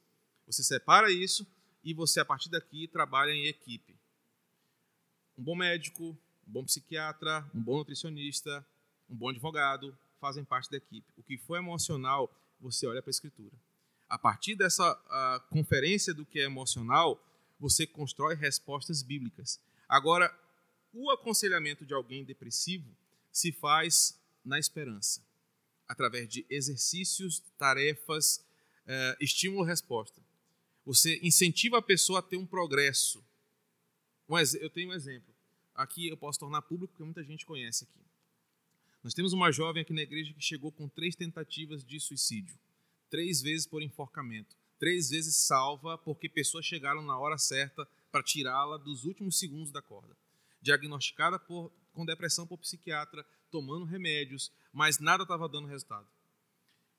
Você separa isso e você, a partir daqui, trabalha em equipe um bom médico, um bom psiquiatra, um bom nutricionista, um bom advogado fazem parte da equipe. O que for emocional, você olha para a escritura. A partir dessa conferência do que é emocional, você constrói respostas bíblicas. Agora, o aconselhamento de alguém depressivo se faz na esperança, através de exercícios, tarefas, eh, estímulo-resposta. Você incentiva a pessoa a ter um progresso. eu tenho um exemplo. Aqui eu posso tornar público, porque muita gente conhece aqui. Nós temos uma jovem aqui na igreja que chegou com três tentativas de suicídio, três vezes por enforcamento, três vezes salva porque pessoas chegaram na hora certa para tirá-la dos últimos segundos da corda. Diagnosticada por, com depressão por psiquiatra, tomando remédios, mas nada estava dando resultado.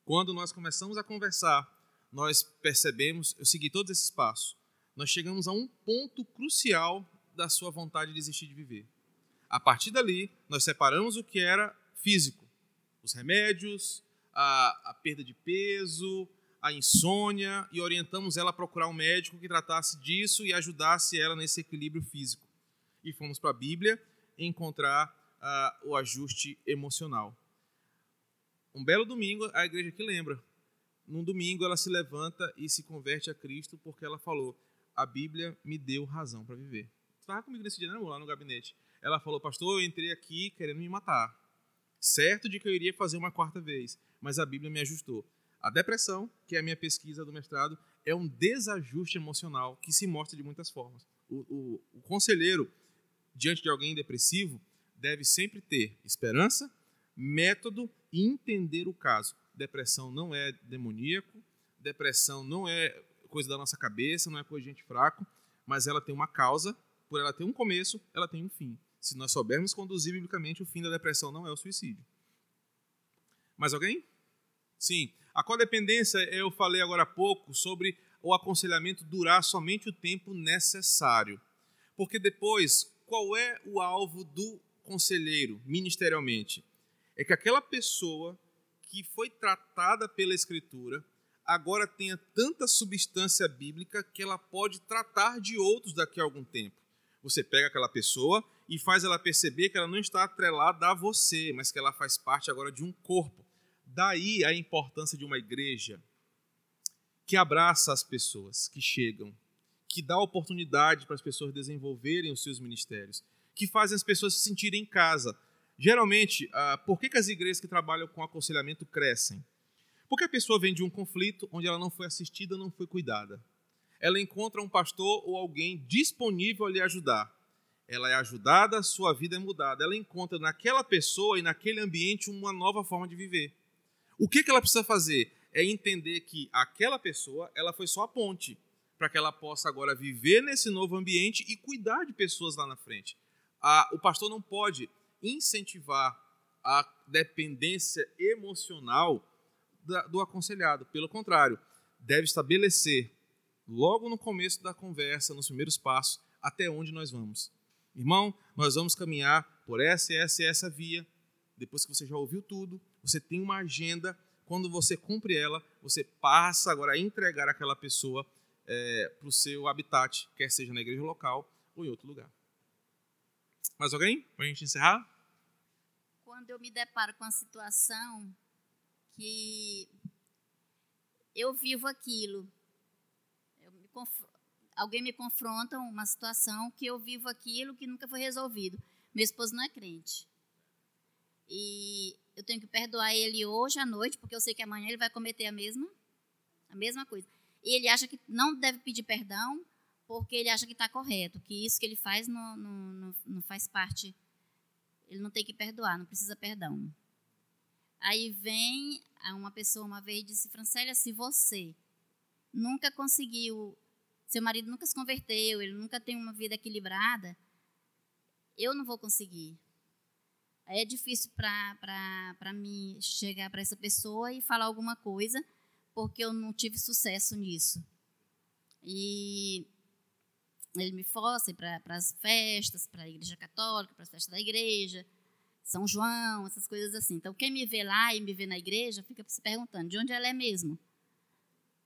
Quando nós começamos a conversar, nós percebemos, eu segui todos esses passos, nós chegamos a um ponto crucial da sua vontade de desistir de viver. A partir dali, nós separamos o que era físico, os remédios, a, a perda de peso, a insônia e orientamos ela a procurar um médico que tratasse disso e ajudasse ela nesse equilíbrio físico. E fomos para a Bíblia encontrar uh, o ajuste emocional. Um belo domingo, a igreja que lembra. Num domingo, ela se levanta e se converte a Cristo porque ela falou: A Bíblia me deu razão para viver. Estava comigo nesse dia, não, lá no gabinete. Ela falou: Pastor, eu entrei aqui querendo me matar certo de que eu iria fazer uma quarta vez, mas a Bíblia me ajustou. A depressão, que é a minha pesquisa do mestrado, é um desajuste emocional que se mostra de muitas formas. O, o, o conselheiro, diante de alguém depressivo, deve sempre ter esperança, método e entender o caso. Depressão não é demoníaco, depressão não é coisa da nossa cabeça, não é coisa de gente fraco, mas ela tem uma causa, por ela ter um começo, ela tem um fim. Se nós soubermos conduzir biblicamente, o fim da depressão não é o suicídio. Mais alguém? Sim. A codependência, eu falei agora há pouco sobre o aconselhamento durar somente o tempo necessário. Porque depois, qual é o alvo do conselheiro, ministerialmente? É que aquela pessoa que foi tratada pela Escritura agora tenha tanta substância bíblica que ela pode tratar de outros daqui a algum tempo. Você pega aquela pessoa e faz ela perceber que ela não está atrelada a você, mas que ela faz parte agora de um corpo. Daí a importância de uma igreja que abraça as pessoas que chegam, que dá oportunidade para as pessoas desenvolverem os seus ministérios, que fazem as pessoas se sentirem em casa. Geralmente, ah, por que, as igrejas que trabalham com aconselhamento crescem? Porque a pessoa vem de um conflito onde ela não foi assistida, não foi cuidada. Ela encontra um pastor ou alguém disponível a lhe ajudar ela é ajudada, sua vida é mudada. Ela encontra naquela pessoa e naquele ambiente uma nova forma de viver. O que, que ela precisa fazer? É entender que aquela pessoa ela foi só a ponte para que ela possa agora viver nesse novo ambiente e cuidar de pessoas lá na frente. A, o pastor não pode incentivar a dependência emocional da, do aconselhado. Pelo contrário, deve estabelecer logo no começo da conversa, nos primeiros passos, até onde nós vamos. Irmão, nós vamos caminhar por essa essa e essa via. Depois que você já ouviu tudo, você tem uma agenda. Quando você cumpre ela, você passa agora a entregar aquela pessoa é, para o seu habitat, quer seja na igreja local ou em outro lugar. Mais alguém? Para a gente encerrar? Quando eu me deparo com a situação que eu vivo aquilo, eu me alguém me confronta uma situação que eu vivo aquilo que nunca foi resolvido. Meu esposo não é crente. E eu tenho que perdoar ele hoje à noite, porque eu sei que amanhã ele vai cometer a mesma, a mesma coisa. E ele acha que não deve pedir perdão, porque ele acha que está correto, que isso que ele faz não, não, não, faz parte. Ele não tem que perdoar, não precisa perdão. Aí vem uma pessoa uma vez e disse, Francélia, se você nunca conseguiu seu marido nunca se converteu, ele nunca tem uma vida equilibrada, eu não vou conseguir. Aí é difícil para mim chegar para essa pessoa e falar alguma coisa, porque eu não tive sucesso nisso. E ele me força para as festas, para a igreja católica, para as festas da igreja, São João, essas coisas assim. Então, quem me vê lá e me vê na igreja fica se perguntando de onde ela é mesmo.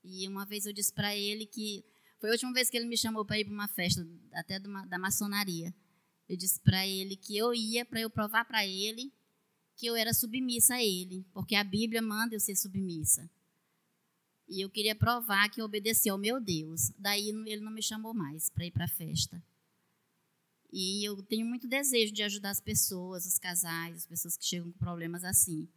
E uma vez eu disse para ele que foi a última vez que ele me chamou para ir para uma festa, até uma, da maçonaria. Eu disse para ele que eu ia para eu provar para ele que eu era submissa a ele, porque a Bíblia manda eu ser submissa. E eu queria provar que eu obedecia ao meu Deus. Daí ele não me chamou mais para ir para a festa. E eu tenho muito desejo de ajudar as pessoas, os casais, as pessoas que chegam com problemas assim.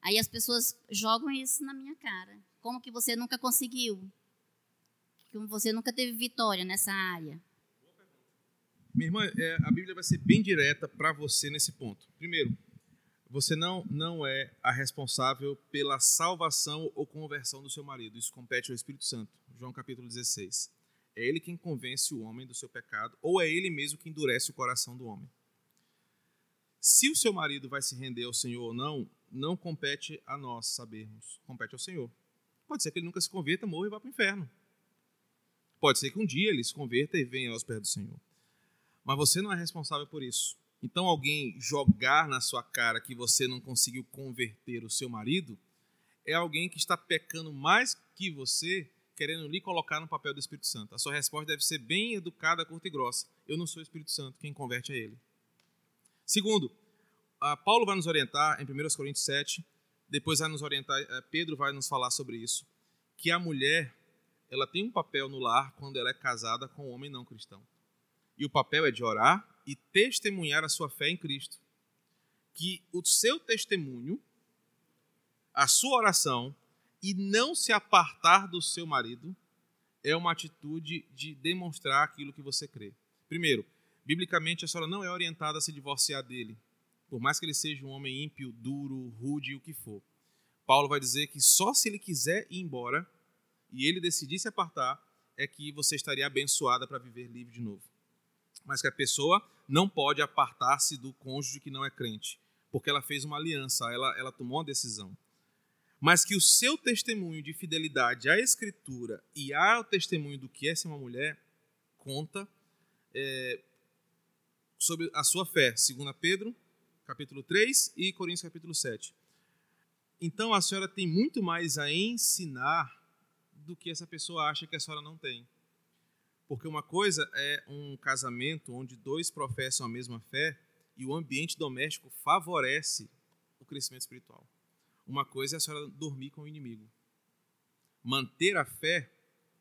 Aí as pessoas jogam isso na minha cara. Como que você nunca conseguiu? Como você nunca teve vitória nessa área? Minha irmã, é, a Bíblia vai ser bem direta para você nesse ponto. Primeiro, você não, não é a responsável pela salvação ou conversão do seu marido. Isso compete ao Espírito Santo. João capítulo 16. É ele quem convence o homem do seu pecado, ou é ele mesmo que endurece o coração do homem. Se o seu marido vai se render ao Senhor ou não, não compete a nós sabermos, compete ao Senhor. Pode ser que ele nunca se converta, morra e vá para o inferno. Pode ser que um dia ele se converta e venha aos pés do Senhor. Mas você não é responsável por isso. Então, alguém jogar na sua cara que você não conseguiu converter o seu marido é alguém que está pecando mais que você querendo lhe colocar no papel do Espírito Santo. A sua resposta deve ser bem educada, curta e grossa. Eu não sou o Espírito Santo, quem converte é ele. Segundo, Paulo vai nos orientar em 1 Coríntios 7, depois vai nos orientar, eh, Pedro vai nos falar sobre isso, que a mulher ela tem um papel no lar quando ela é casada com um homem não cristão. E o papel é de orar e testemunhar a sua fé em Cristo. Que o seu testemunho, a sua oração, e não se apartar do seu marido é uma atitude de demonstrar aquilo que você crê. Primeiro, biblicamente a senhora não é orientada a se divorciar dele, por mais que ele seja um homem ímpio, duro, rude, o que for. Paulo vai dizer que só se ele quiser ir embora e ele decidir se apartar, é que você estaria abençoada para viver livre de novo. Mas que a pessoa não pode apartar-se do cônjuge que não é crente, porque ela fez uma aliança, ela, ela tomou uma decisão mas que o seu testemunho de fidelidade à Escritura e ao testemunho do que é ser uma mulher conta é, sobre a sua fé, segundo Pedro, capítulo 3 e Coríntios capítulo 7. Então a senhora tem muito mais a ensinar do que essa pessoa acha que a senhora não tem. Porque uma coisa é um casamento onde dois professam a mesma fé e o ambiente doméstico favorece o crescimento espiritual. Uma coisa é a senhora dormir com o inimigo. Manter a fé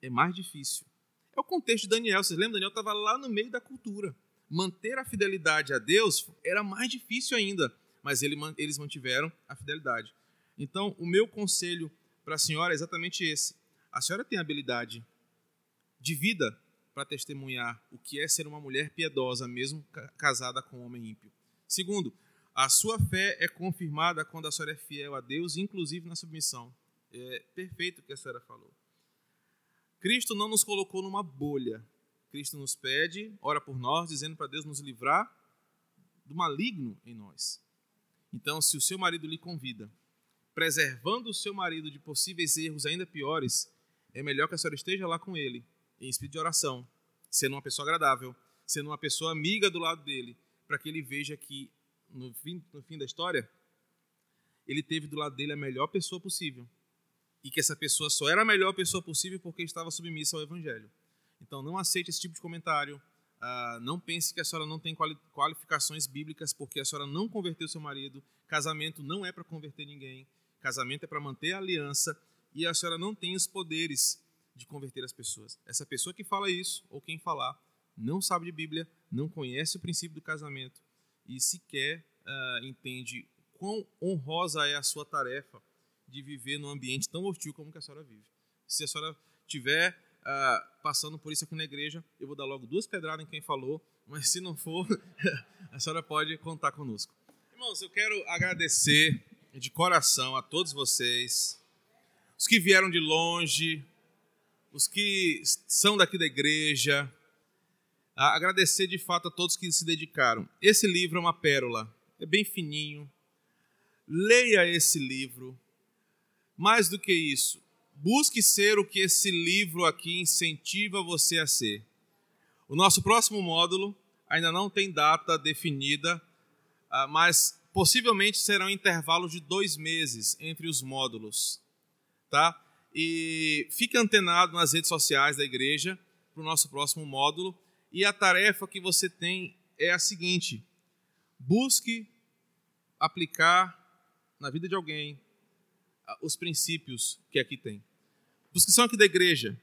é mais difícil. É o contexto de Daniel. Vocês lembram? Daniel estava lá no meio da cultura. Manter a fidelidade a Deus era mais difícil ainda, mas eles mantiveram a fidelidade. Então, o meu conselho para a senhora é exatamente esse. A senhora tem habilidade de vida para testemunhar o que é ser uma mulher piedosa, mesmo casada com um homem ímpio. Segundo, a sua fé é confirmada quando a senhora é fiel a Deus, inclusive na submissão. É perfeito o que a senhora falou. Cristo não nos colocou numa bolha. Cristo nos pede, ora por nós, dizendo para Deus nos livrar do maligno em nós. Então, se o seu marido lhe convida, preservando o seu marido de possíveis erros ainda piores, é melhor que a senhora esteja lá com ele, em espírito de oração, sendo uma pessoa agradável, sendo uma pessoa amiga do lado dele, para que ele veja que no fim, no fim da história, ele teve do lado dele a melhor pessoa possível. E que essa pessoa só era a melhor pessoa possível porque estava submissa ao Evangelho. Então não aceite esse tipo de comentário. Uh, não pense que a senhora não tem qualificações bíblicas porque a senhora não converteu seu marido. Casamento não é para converter ninguém. Casamento é para manter a aliança. E a senhora não tem os poderes de converter as pessoas. Essa pessoa que fala isso, ou quem falar, não sabe de Bíblia, não conhece o princípio do casamento e sequer uh, entende quão honrosa é a sua tarefa de viver num ambiente tão hostil como que a senhora vive. Se a senhora tiver uh, passando por isso aqui na igreja, eu vou dar logo duas pedradas em quem falou, mas se não for, a senhora pode contar conosco. Irmãos, eu quero agradecer de coração a todos vocês, os que vieram de longe, os que são daqui da igreja, agradecer de fato a todos que se dedicaram. Esse livro é uma pérola, é bem fininho. Leia esse livro. Mais do que isso, busque ser o que esse livro aqui incentiva você a ser. O nosso próximo módulo ainda não tem data definida, ah, mas possivelmente serão intervalos de dois meses entre os módulos, tá? E fique antenado nas redes sociais da igreja para o nosso próximo módulo e a tarefa que você tem é a seguinte: busque aplicar na vida de alguém os princípios que aqui tem. Os que são aqui da igreja,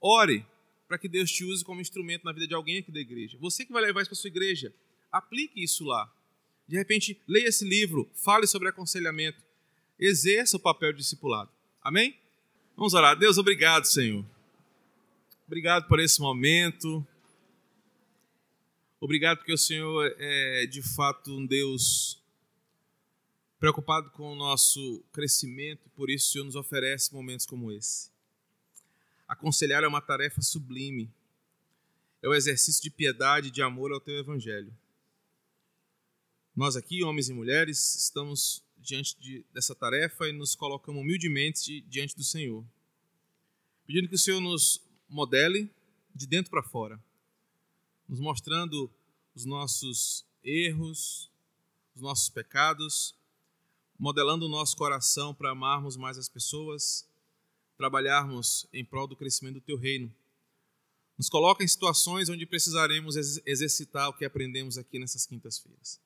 ore para que Deus te use como instrumento na vida de alguém aqui da igreja. Você que vai levar isso para sua igreja, aplique isso lá. De repente, leia esse livro, fale sobre aconselhamento, exerça o papel de discipulado. Amém? Vamos orar. Deus, obrigado, Senhor. Obrigado por esse momento. Obrigado porque o Senhor é de fato um Deus preocupado com o nosso crescimento, por isso o Senhor nos oferece momentos como esse. Aconselhar é uma tarefa sublime. É o exercício de piedade e de amor ao teu evangelho. Nós aqui, homens e mulheres, estamos diante de, dessa tarefa e nos colocamos humildemente diante do Senhor, pedindo que o Senhor nos modele de dentro para fora, nos mostrando os nossos erros, os nossos pecados, modelando o nosso coração para amarmos mais as pessoas, trabalharmos em prol do crescimento do teu reino. Nos coloca em situações onde precisaremos exercitar o que aprendemos aqui nessas quintas-feiras.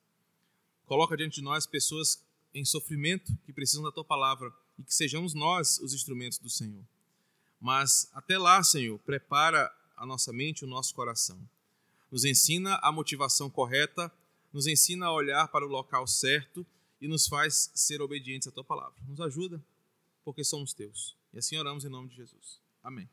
Coloca diante de nós pessoas em sofrimento que precisam da tua palavra e que sejamos nós os instrumentos do Senhor. Mas até lá, Senhor, prepara a nossa mente, o nosso coração. Nos ensina a motivação correta, nos ensina a olhar para o local certo e nos faz ser obedientes à tua palavra. Nos ajuda, porque somos teus. E assim oramos em nome de Jesus. Amém.